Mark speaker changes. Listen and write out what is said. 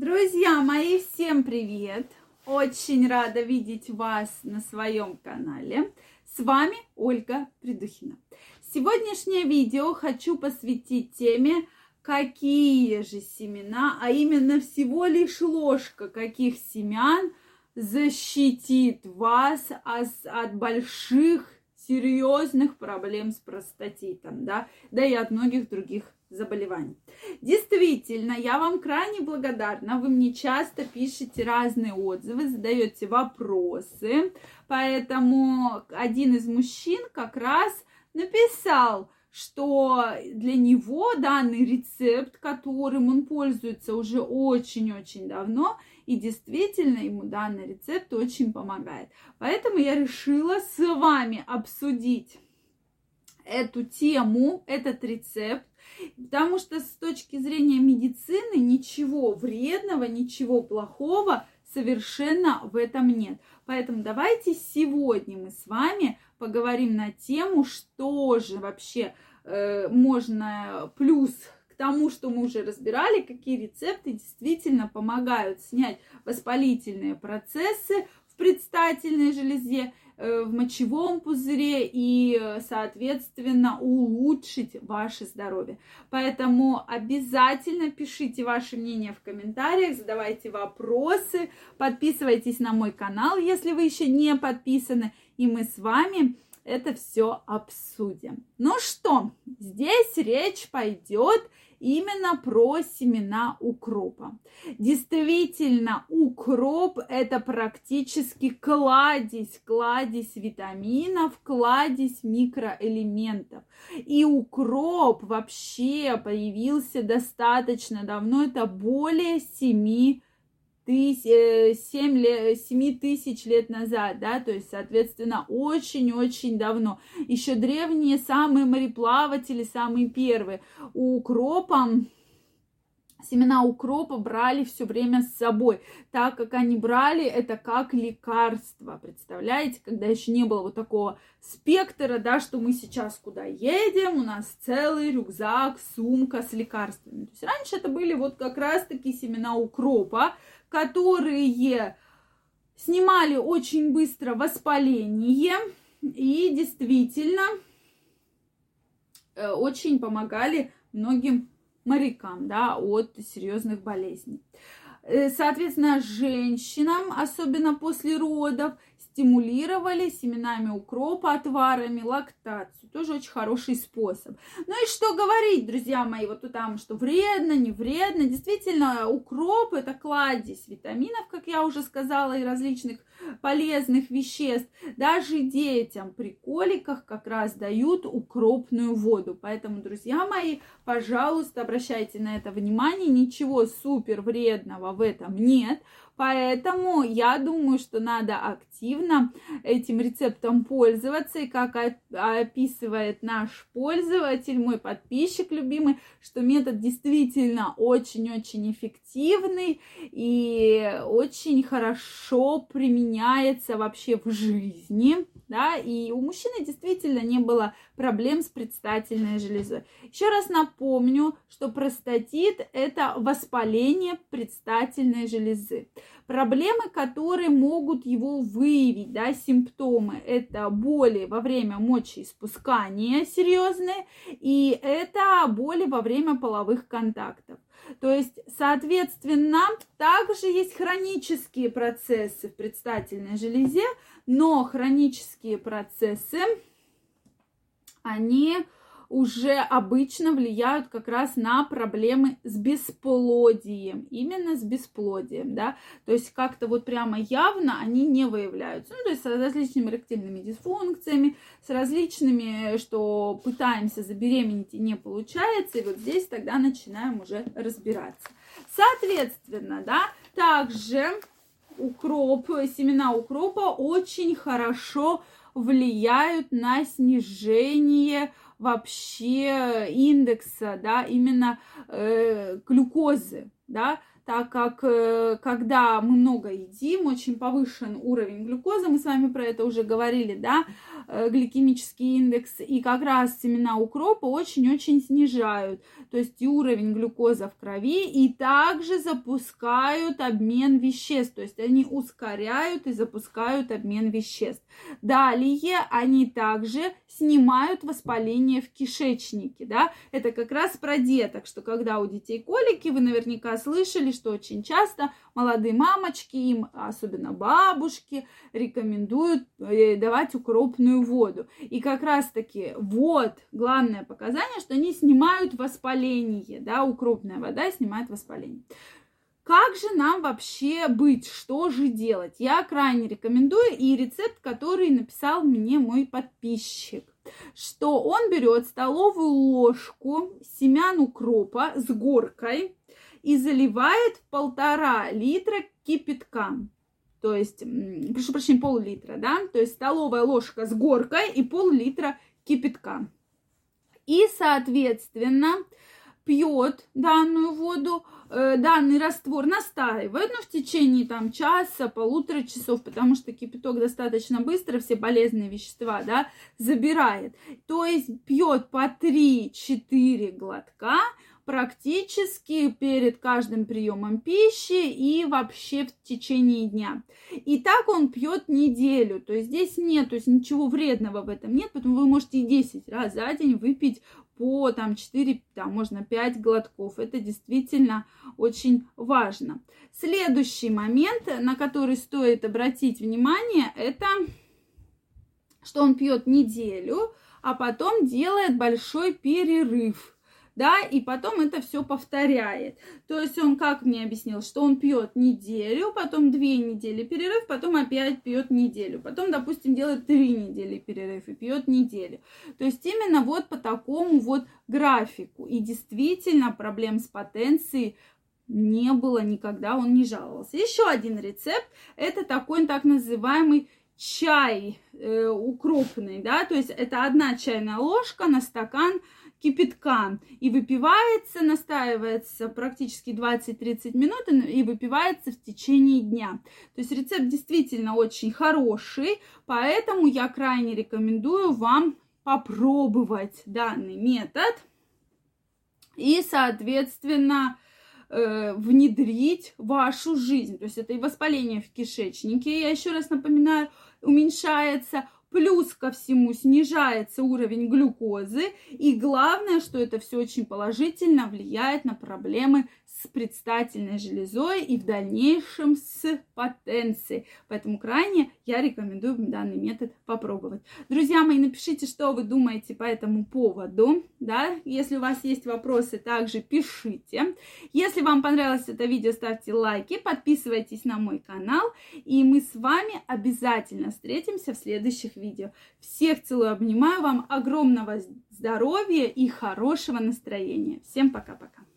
Speaker 1: Друзья мои, всем привет! Очень рада видеть вас на своем канале. С вами Ольга Придухина. Сегодняшнее видео хочу посвятить теме, какие же семена, а именно всего лишь ложка каких семян защитит вас от больших серьезных проблем с простатитом, да, да и от многих других заболеваний. Действительно, я вам крайне благодарна. Вы мне часто пишете разные отзывы, задаете вопросы. Поэтому один из мужчин как раз написал, что для него данный рецепт, которым он пользуется уже очень-очень давно, и действительно ему данный рецепт очень помогает. Поэтому я решила с вами обсудить эту тему, этот рецепт, потому что с точки зрения медицины ничего вредного, ничего плохого совершенно в этом нет. Поэтому давайте сегодня мы с вами поговорим на тему, что же вообще э, можно плюс к тому, что мы уже разбирали, какие рецепты действительно помогают снять воспалительные процессы предстательной железе Э, в мочевом пузыре и, соответственно, улучшить ваше здоровье. Поэтому обязательно пишите ваше мнение в комментариях, задавайте вопросы, подписывайтесь на мой канал, если вы еще не подписаны, и мы с вами это все обсудим. Ну что, здесь речь пойдет именно про семена укропа. Действительно, укроп это практически кладезь, кладезь витаминов, кладезь микроэлементов. И укроп вообще появился достаточно давно, это более 7 7, 7 тысяч лет назад, да, то есть, соответственно, очень-очень давно. Еще древние самые мореплаватели, самые первые, укропом семена укропа брали все время с собой, так как они брали это как лекарство. Представляете, когда еще не было вот такого спектра, да, что мы сейчас куда едем, у нас целый рюкзак, сумка с лекарствами. То есть раньше это были вот как раз-таки семена укропа, которые снимали очень быстро воспаление и действительно э, очень помогали многим морякам, да, от серьезных болезней. Э, соответственно, женщинам, особенно после родов, стимулировали семенами укропа, отварами, лактацию. Тоже очень хороший способ. Ну и что говорить, друзья мои, вот там, что вредно, не вредно. Действительно, укроп это кладезь витаминов, как я уже сказала, и различных полезных веществ. Даже детям при коликах как раз дают укропную воду. Поэтому, друзья мои, пожалуйста, обращайте на это внимание. Ничего супер вредного в этом нет. Поэтому я думаю, что надо активно этим рецептом пользоваться. И как описывает наш пользователь, мой подписчик любимый, что метод действительно очень-очень эффективный и очень хорошо применяется вообще в жизни. Да, и у мужчины действительно не было проблем с предстательной железой. Еще раз напомню, что простатит – это воспаление предстательной железы. Проблемы, которые могут его выявить, да, симптомы, это боли во время мочеиспускания серьезные, и это боли во время половых контактов. То есть, соответственно, также есть хронические процессы в предстательной железе, но хронические процессы они уже обычно влияют как раз на проблемы с бесплодием, именно с бесплодием, да, то есть как-то вот прямо явно они не выявляются, ну, то есть с различными эректильными дисфункциями, с различными, что пытаемся забеременеть и не получается, и вот здесь тогда начинаем уже разбираться. Соответственно, да, также укроп, семена укропа очень хорошо влияют на снижение вообще индекса, да, именно э, глюкозы, да, так как э, когда мы много едим, очень повышен уровень глюкозы, мы с вами про это уже говорили, да, э, гликемический индекс, и как раз семена укропа очень-очень снижают, то есть и уровень глюкозы в крови, и также запускают обмен веществ, то есть они ускоряют и запускают обмен веществ. Далее они также снимают воспаление в кишечнике, да, это как раз про деток, что когда у детей колики, вы наверняка слышали, что очень часто молодые мамочки, им, особенно бабушки, рекомендуют э, давать укропную воду. И как раз-таки вот главное показание, что они снимают воспаление, да, укропная вода снимает воспаление. Как же нам вообще быть? Что же делать? Я крайне рекомендую и рецепт, который написал мне мой подписчик что он берет столовую ложку семян укропа с горкой и заливает в полтора литра кипятка. То есть, прошу прощения, пол-литра, да? То есть столовая ложка с горкой и пол-литра кипятка. И, соответственно, пьет данную воду, э, данный раствор настаивает, ну, в течение там часа, полутора часов, потому что кипяток достаточно быстро все полезные вещества, да, забирает. То есть пьет по 3-4 глотка, практически перед каждым приемом пищи и вообще в течение дня. И так он пьет неделю. То есть здесь нет, то есть ничего вредного в этом нет, поэтому вы можете и 10 раз за день выпить по там 4, там можно 5 глотков. Это действительно очень важно. Следующий момент, на который стоит обратить внимание, это что он пьет неделю, а потом делает большой перерыв да, и потом это все повторяет. То есть он как мне объяснил, что он пьет неделю, потом две недели перерыв, потом опять пьет неделю, потом, допустим, делает три недели перерыв и пьет неделю. То есть именно вот по такому вот графику. И действительно проблем с потенцией не было никогда, он не жаловался. Еще один рецепт, это такой так называемый чай э, укропный, да, то есть это одна чайная ложка на стакан кипятка и выпивается, настаивается практически 20-30 минут и выпивается в течение дня. То есть рецепт действительно очень хороший, поэтому я крайне рекомендую вам попробовать данный метод и, соответственно, э, внедрить вашу жизнь. То есть это и воспаление в кишечнике, я еще раз напоминаю, уменьшается, Плюс ко всему снижается уровень глюкозы. И главное, что это все очень положительно влияет на проблемы с предстательной железой и в дальнейшем с потенцией. Поэтому крайне я рекомендую данный метод попробовать. Друзья мои, напишите, что вы думаете по этому поводу. Да? Если у вас есть вопросы, также пишите. Если вам понравилось это видео, ставьте лайки, подписывайтесь на мой канал. И мы с вами обязательно встретимся в следующих видео. Всех целую, обнимаю вам, огромного здоровья и хорошего настроения. Всем пока-пока.